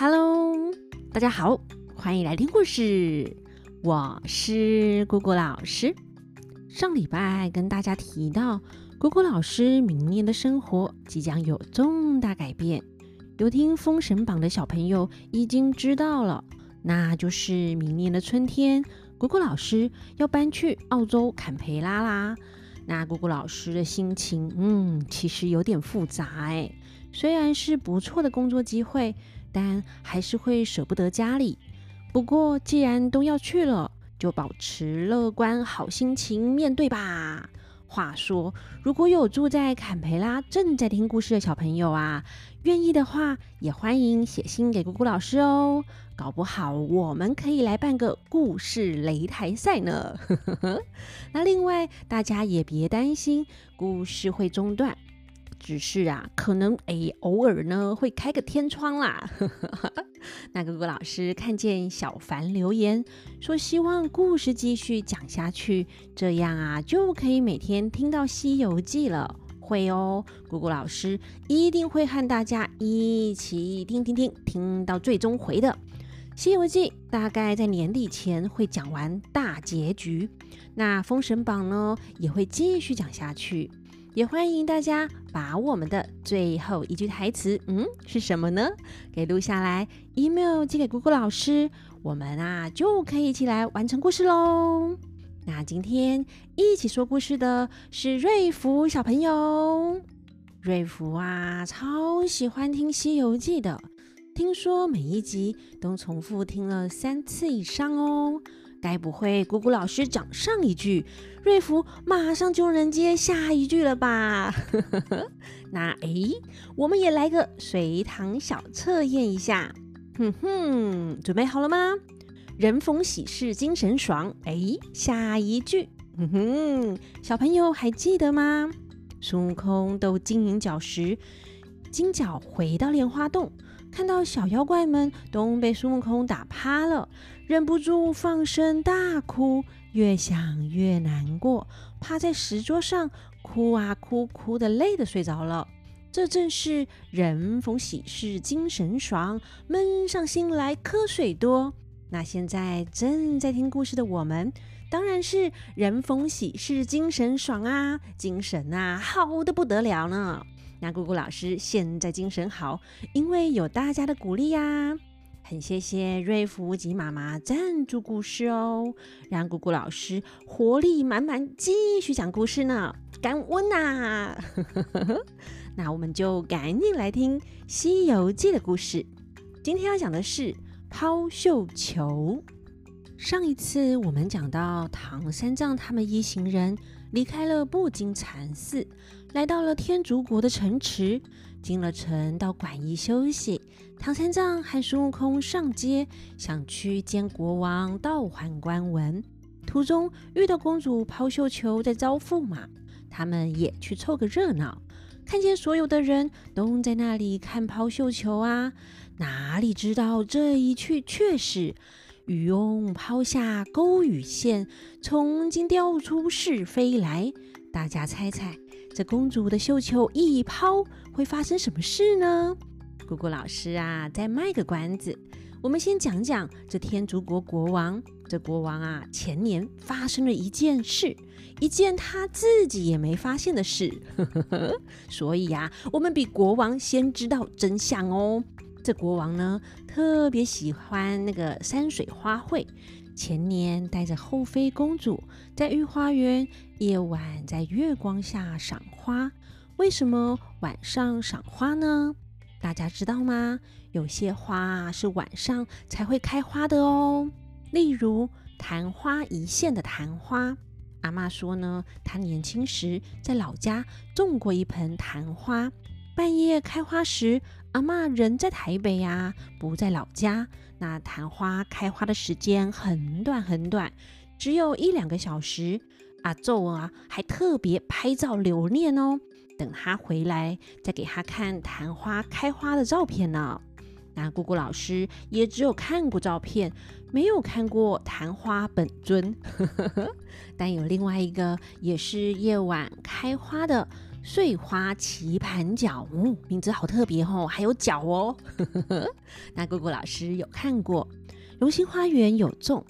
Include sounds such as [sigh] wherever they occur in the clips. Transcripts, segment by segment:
Hello，大家好，欢迎来听故事。我是姑姑老师。上礼拜跟大家提到，姑姑老师明年的生活即将有重大改变。有听《封神榜》的小朋友已经知道了，那就是明年的春天，姑姑老师要搬去澳洲坎培拉啦。那姑姑老师的心情，嗯，其实有点复杂哎。虽然是不错的工作机会。但还是会舍不得家里。不过既然都要去了，就保持乐观好心情面对吧。话说，如果有住在坎培拉正在听故事的小朋友啊，愿意的话，也欢迎写信给姑姑老师哦。搞不好我们可以来办个故事擂台赛呢。[laughs] 那另外，大家也别担心故事会中断。只是啊，可能诶，偶尔呢会开个天窗啦。[laughs] 那姑姑老师看见小凡留言说，希望故事继续讲下去，这样啊就可以每天听到《西游记》了。会哦，姑姑老师一定会和大家一起听听听，听到最终回的《西游记》，大概在年底前会讲完大结局。那《封神榜》呢也会继续讲下去。也欢迎大家把我们的最后一句台词，嗯，是什么呢？给录下来，email 寄给姑姑老师，我们啊就可以一起来完成故事喽。那今天一起说故事的是瑞福小朋友，瑞福啊超喜欢听《西游记》的，听说每一集都重复听了三次以上哦。该不会姑姑老师讲上一句，瑞福马上就能接下一句了吧？[laughs] 那哎，我们也来个随堂小测验一下。哼哼，准备好了吗？人逢喜事精神爽。哎，下一句，哼哼，小朋友还记得吗？孙悟空斗金银角时，金角回到莲花洞。看到小妖怪们都被孙悟空打趴了，忍不住放声大哭，越想越难过，趴在石桌上哭啊哭，哭得累得睡着了。这正是人逢喜事精神爽，闷上心来瞌睡多。那现在正在听故事的我们，当然是人逢喜事精神爽啊，精神啊好的不得了呢。那姑姑老师现在精神好，因为有大家的鼓励呀，很谢谢瑞福及妈妈赞助故事哦，让姑姑老师活力满满继续讲故事呢，感恩呐！[laughs] 那我们就赶紧来听《西游记》的故事，今天要讲的是抛绣球。上一次我们讲到唐三藏他们一行人离开了布金禅寺，来到了天竺国的城池。进了城到馆驿休息，唐三藏和孙悟空上街，想去见国王道桓观闻。途中遇到公主抛绣球在招驸马，他们也去凑个热闹。看见所有的人都在那里看抛绣球啊，哪里知道这一去却是。渔翁抛下钩与线，从今钓出是非来。大家猜猜，这公主的绣球一抛，会发生什么事呢？姑姑老师啊，再卖个关子。我们先讲讲这天竺国国王。这国王啊，前年发生了一件事，一件他自己也没发现的事。[laughs] 所以呀，我们比国王先知道真相哦。这国王呢，特别喜欢那个山水花卉。前年带着后妃公主在御花园夜晚在月光下赏花。为什么晚上赏花呢？大家知道吗？有些花是晚上才会开花的哦。例如昙花一现的昙花。阿嬷说呢，她年轻时在老家种过一盆昙花。半夜开花时，阿嬷人在台北呀、不在老家。那昙花开花的时间很短很短，只有一两个小时。阿祖啊，还特别拍照留念哦，等他回来再给他看昙花开花的照片呢。那姑姑老师也只有看过照片，没有看过昙花本尊。[laughs] 但有另外一个也是夜晚开花的。碎花棋盘脚，嗯，名字好特别哦，还有脚哦。[laughs] 那姑姑老师有看过，龙兴花园有种，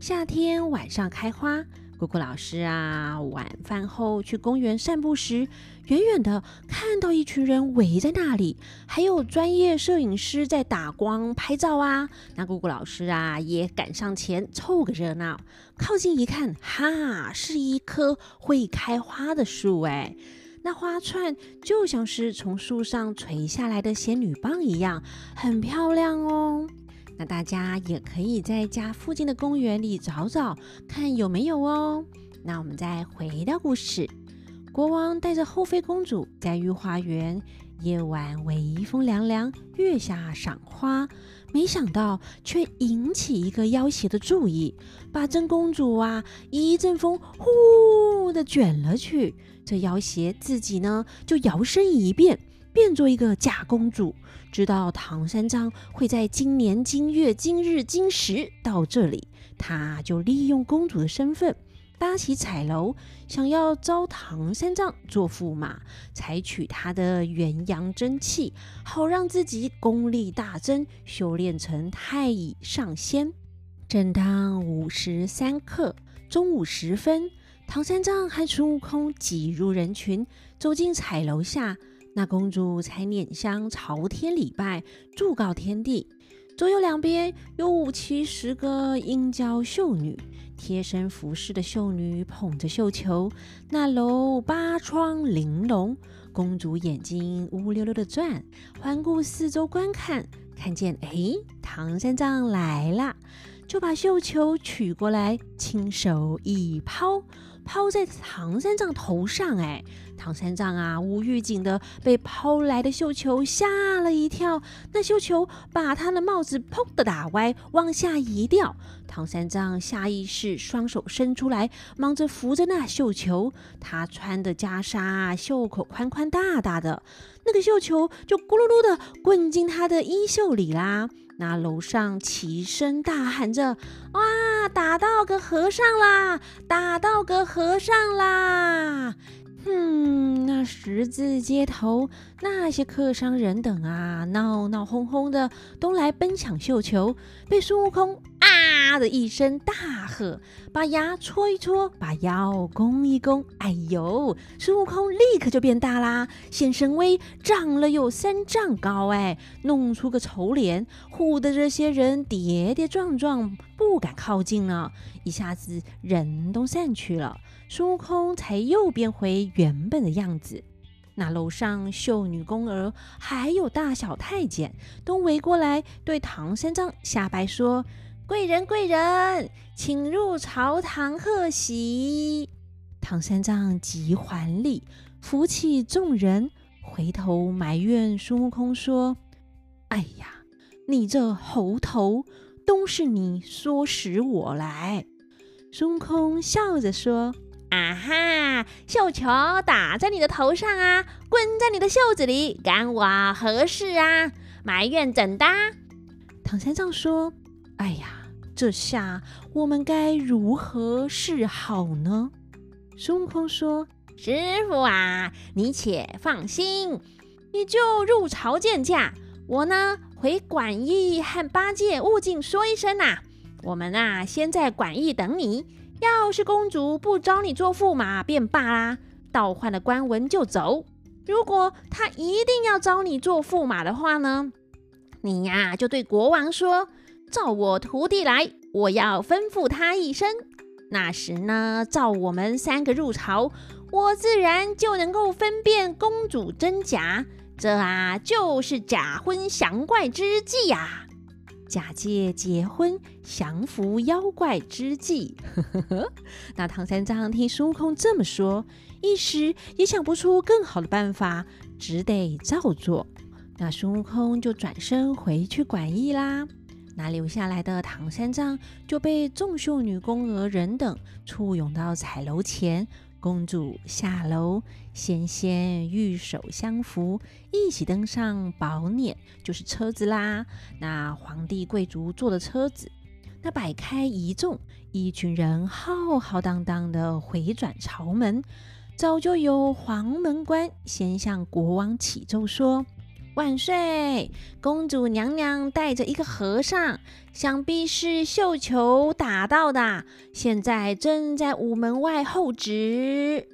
夏天晚上开花。姑姑老师啊，晚饭后去公园散步时，远远的看到一群人围在那里，还有专业摄影师在打光拍照啊。那姑姑老师啊，也赶上前凑个热闹。靠近一看，哈，是一棵会开花的树哎。那花串就像是从树上垂下来的仙女棒一样，很漂亮哦。那大家也可以在家附近的公园里找找，看有没有哦。那我们再回到故事，国王带着后妃公主在御花园，夜晚微风凉凉，月下赏花，没想到却引起一个妖邪的注意，把真公主啊一阵风呼的卷了去。这妖邪自己呢，就摇身一变，变做一个假公主，知道唐三藏会在今年今月今日今时到这里，他就利用公主的身份，搭起彩楼，想要招唐三藏做驸马，采取他的元阳真气，好让自己功力大增，修炼成太乙上仙。正当午时三刻，中午时分。唐三藏和孙悟空挤入人群，走进彩楼下，那公主才拈香朝天礼拜，祝告天地。左右两边有五七十个英娇秀女，贴身服侍的秀女捧着绣球，那楼八窗玲珑。公主眼睛乌溜溜的转，环顾四周观看，看见哎，唐三藏来了，就把绣球取过来，亲手一抛。抛在唐三藏头上，哎，唐三藏啊，无预警的被抛来的绣球吓了一跳，那绣球把他的帽子砰的打歪，往下一掉。唐三藏下意识双手伸出来，忙着扶着那绣球。他穿的袈裟袖口宽宽大大的，那个绣球就咕噜噜的滚进他的衣袖里啦。那楼上齐声大喊着：“哇，打到个和尚啦！打到个和尚啦！”哼，那十字街头那些客商人等啊，闹闹哄哄的都来奔抢绣球，被孙悟空啊的一声大喝，把牙搓一搓，把腰弓一弓，哎呦，孙悟空立刻就变大啦，显神威，长了有三丈高，哎，弄出个丑脸，唬得这些人跌跌撞撞，不敢靠近了，一下子人都散去了。孙悟空才又变回原本的样子。那楼上秀女宫娥还有大小太监都围过来，对唐三藏下拜说：“贵人贵人，请入朝堂贺喜。”唐三藏急还礼，扶起众人，回头埋怨孙悟空说：“哎呀，你这猴头，都是你唆使我来。”孙悟空笑着说。啊哈！绣球打在你的头上啊，滚在你的袖子里，干我何事啊？埋怨怎的？唐三藏说：“哎呀，这下我们该如何是好呢？”孙悟空说：“师傅啊，你且放心，你就入朝见驾。我呢，回馆驿和八戒、悟净说一声呐、我们啊，先在馆驿等你。”要是公主不招你做驸马便罢啦，倒换了官文就走。如果她一定要招你做驸马的话呢，你呀就对国王说：“召我徒弟来，我要吩咐他一声。那时呢，召我们三个入朝，我自然就能够分辨公主真假。这啊，就是假婚降怪之计呀。”假借结婚降服妖怪之计，[laughs] 那唐三藏听孙悟空这么说，一时也想不出更好的办法，只得照做。那孙悟空就转身回去馆驿啦。那留下来的唐三藏就被众秀女、宫娥人等簇拥到彩楼前。公主下楼，仙仙玉手相扶，一起登上宝辇，就是车子啦。那皇帝贵族坐的车子，那摆开一众，一群人浩浩荡荡的回转朝门。早就有黄门官先向国王启奏说：“万岁，公主娘娘带着一个和尚，想必是绣球打到的，现在正在午门外候旨。”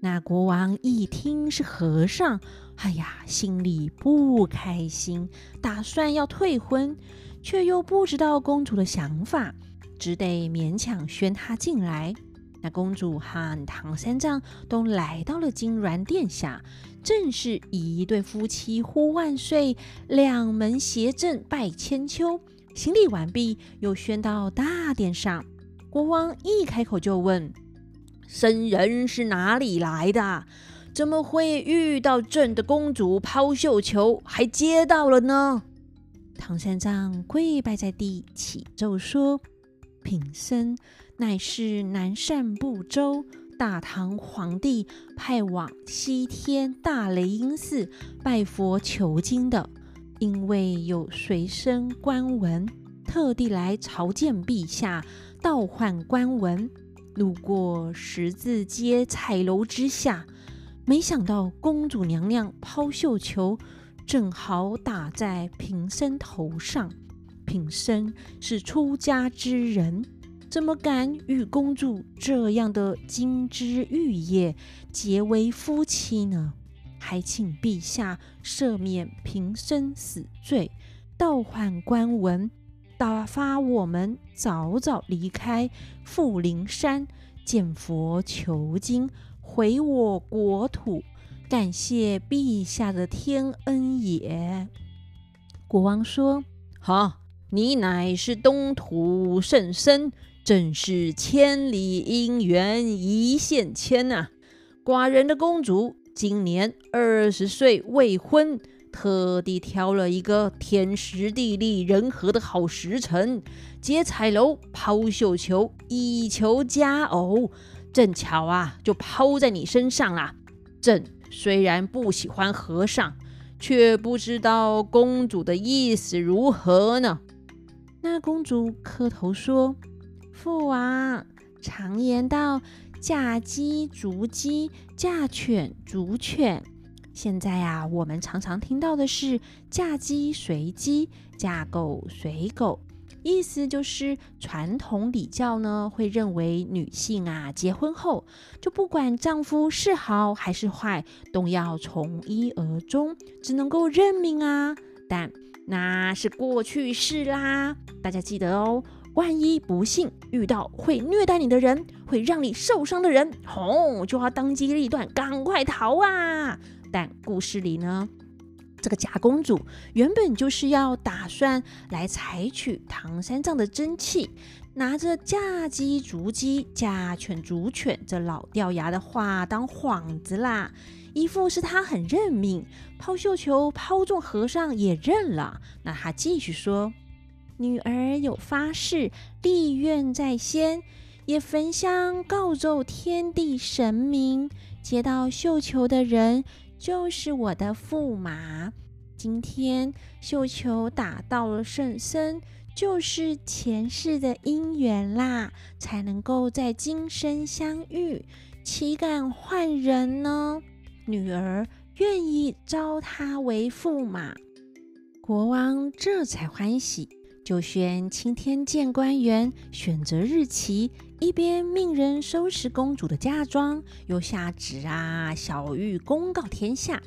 那国王一听是和尚，哎呀，心里不开心，打算要退婚，却又不知道公主的想法，只得勉强宣她进来。那公主和唐三藏都来到了金銮殿下，正是一对夫妻呼万岁，两门协正拜千秋。行礼完毕，又宣到大殿上。国王一开口就问：“僧人是哪里来的？”怎么会遇到朕的公主抛绣球，还接到了呢？唐三藏跪拜在地，启奏说：“贫僧乃是南赡部洲大唐皇帝派往西天大雷音寺拜佛求经的，因为有随身官文，特地来朝见陛下，倒换官文。路过十字街彩楼之下。”没想到公主娘娘抛绣球，正好打在贫僧头上。贫僧是出家之人，怎么敢与公主这样的金枝玉叶结为夫妻呢？还请陛下赦免贫僧死罪，倒换官文，打发我们早早离开富临山见佛求经。回我国土，感谢陛下的天恩也。国王说：“好，你乃是东土圣僧，正是千里姻缘一线牵呐。寡人的公主今年二十岁未婚，特地挑了一个天时地利人和的好时辰，结彩楼抛绣球，以求佳偶。”正巧啊，就抛在你身上啦。朕虽然不喜欢和尚，却不知道公主的意思如何呢？那公主磕头说：“父王，常言道，嫁鸡逐鸡，嫁犬逐犬。现在呀，我们常常听到的是嫁鸡随鸡，嫁狗随狗。”意思就是，传统礼教呢，会认为女性啊，结婚后就不管丈夫是好还是坏，都要从一而终，只能够认命啊。但那是过去式啦，大家记得哦。万一不幸遇到会虐待你的人，会让你受伤的人，吼、哦，就要当机立断，赶快逃啊！但故事里呢，这个假公主原本就是要打算来采取唐三藏的真气，拿着嫁鸡逐鸡、嫁犬逐犬这老掉牙的话当幌子啦，一副是她很认命，抛绣球抛中和尚也认了。那她继续说：“女儿有发誓，立愿在先，也焚香告奏天地神明，接到绣球的人。”就是我的驸马，今天绣球打到了圣僧，就是前世的姻缘啦，才能够在今生相遇，岂敢换人呢？女儿愿意招他为驸马。国王这才欢喜。就宣钦天监官员选择日期，一边命人收拾公主的嫁妆，又下旨啊，小玉公告天下。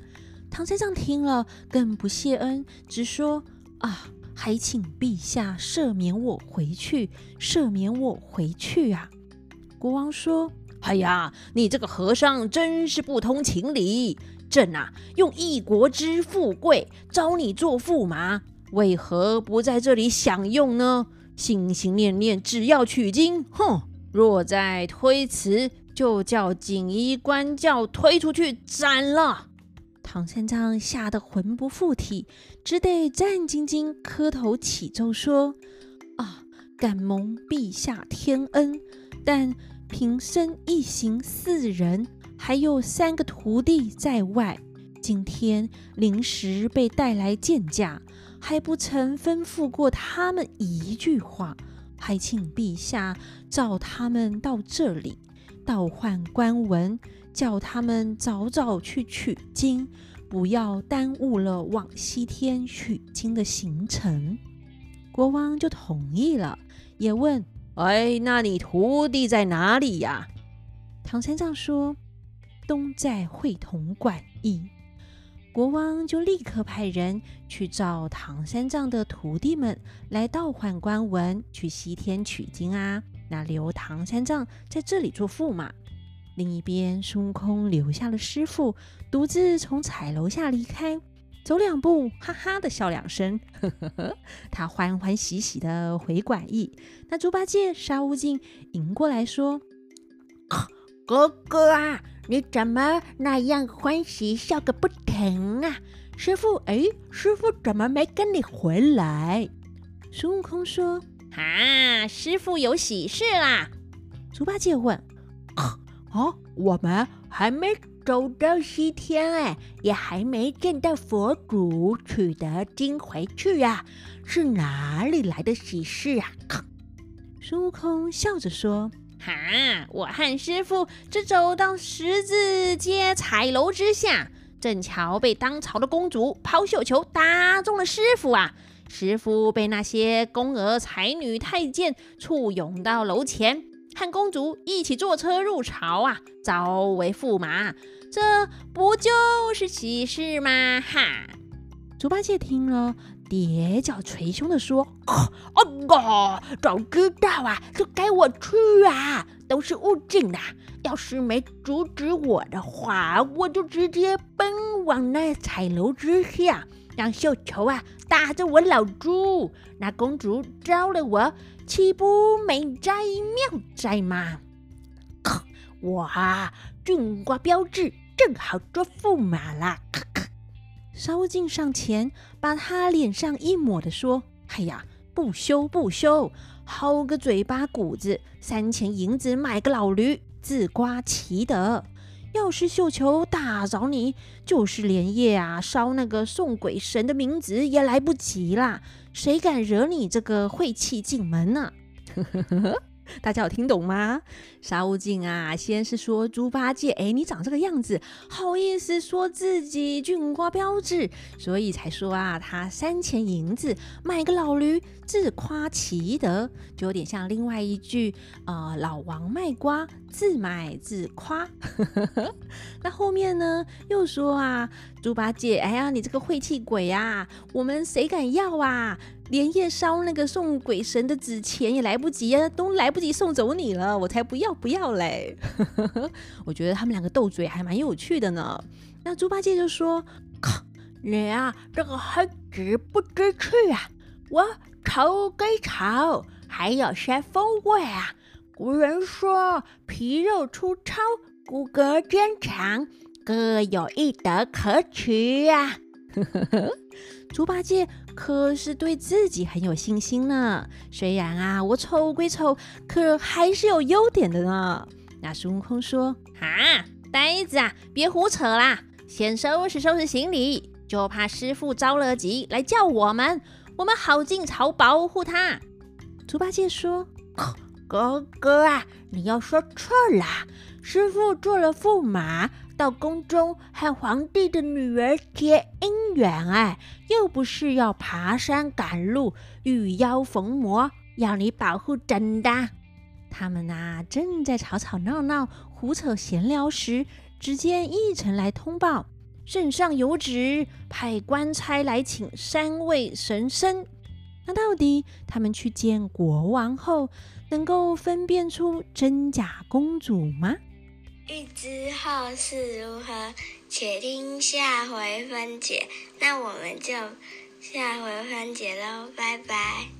唐三藏听了更不谢恩，只说啊，还请陛下赦免我回去，赦免我回去啊。国王说：“哎呀，你这个和尚真是不通情理，朕啊，用一国之富贵招你做驸马。”为何不在这里享用呢？心心念念只要取经，哼！若再推辞，就叫锦衣官教推出去斩了。唐三藏吓得魂不附体，只得战兢兢磕头起奏说：“啊，敢蒙陛下天恩，但贫僧一行四人，还有三个徒弟在外，今天临时被带来见驾。”还不曾吩咐过他们一句话，还请陛下召他们到这里，倒换官文，叫他们早早去取经，不要耽误了往西天取经的行程。国王就同意了，也问：“哎，那你徒弟在哪里呀？”唐三藏说：“东在会同馆驿。”国王就立刻派人去找唐三藏的徒弟们来倒换官文，去西天取经啊。那留唐三藏在这里做驸马。另一边，孙悟空留下了师傅，独自从彩楼下离开，走两步，哈哈的笑两声，呵呵呵，他欢欢喜喜的回馆驿。那猪八戒、沙悟净迎过来说：“ [coughs] 哥哥啊，你怎么那样欢喜，笑个不停啊？师傅，哎，师傅怎么没跟你回来？”孙悟空说：“啊，师傅有喜事啦。”猪八戒问。哦，我们还没走到西天哎，也还没见到佛祖取得经回去呀，是哪里来的喜事啊？孙悟空笑着说：“哈，我和师傅只走到十字街彩楼之下，正巧被当朝的公主抛绣球打中了师傅啊！师傅被那些宫娥、才女、太监簇拥到楼前。”和公主一起坐车入朝啊，招为驸马，这不就是喜事吗？哈！猪八戒听了，叠脚捶胸地说：“哦哦，早知道啊，就该我去啊！都是悟净的，要是没阻止我的话，我就直接奔往那彩楼之下。”让绣球啊打着我老猪，那公主招了我，岂不美哉妙哉吗？我啊，俊瓜标致，正好做驸马啦！沙悟净上前把他脸上一抹的说：“哎呀，不羞不羞，好个嘴巴骨子，三钱银子买个老驴，自夸其德。”要是绣球打着你，就是连夜啊烧那个送鬼神的冥纸也来不及啦！谁敢惹你这个晦气进门呢？[laughs] 大家有听懂吗？沙悟净啊，先是说猪八戒，哎，你长这个样子，好意思说自己俊瓜标致，所以才说啊，他三钱银子买个老驴，自夸其德，就有点像另外一句、呃，老王卖瓜，自卖自夸。[laughs] 那后面呢，又说啊，猪八戒，哎呀，你这个晦气鬼啊，我们谁敢要啊？连夜烧那个送鬼神的纸钱也来不及啊，都来不及送走你了，我才不要不要嘞！[laughs] 我觉得他们两个斗嘴还蛮有趣的呢。那猪八戒就说：“靠你啊，这个黑纸不知趣啊，我丑归丑，还有些风味啊。古人说皮肉粗糙，骨骼坚强，各有一德可取呀。” [laughs] 猪八戒可是对自己很有信心呢。虽然啊，我丑归丑，可还是有优点的呢。那孙悟空说：“啊，呆子啊，别胡扯啦！先收拾收拾行李，就怕师傅着了急来叫我们，我们好进朝保护他。”猪八戒说：“哥哥啊，你要说错了，师傅做了驸马。”到宫中和皇帝的女儿结姻缘，哎，又不是要爬山赶路、遇妖逢魔，要你保护真的。他们呐，正在吵吵闹闹、胡扯闲聊时，只见驿臣来通报，圣上有旨，派官差来请三位神僧。那到底他们去见国王后，能够分辨出真假公主吗？欲知后事如何，且听下回分解。那我们就下回分解喽，拜拜。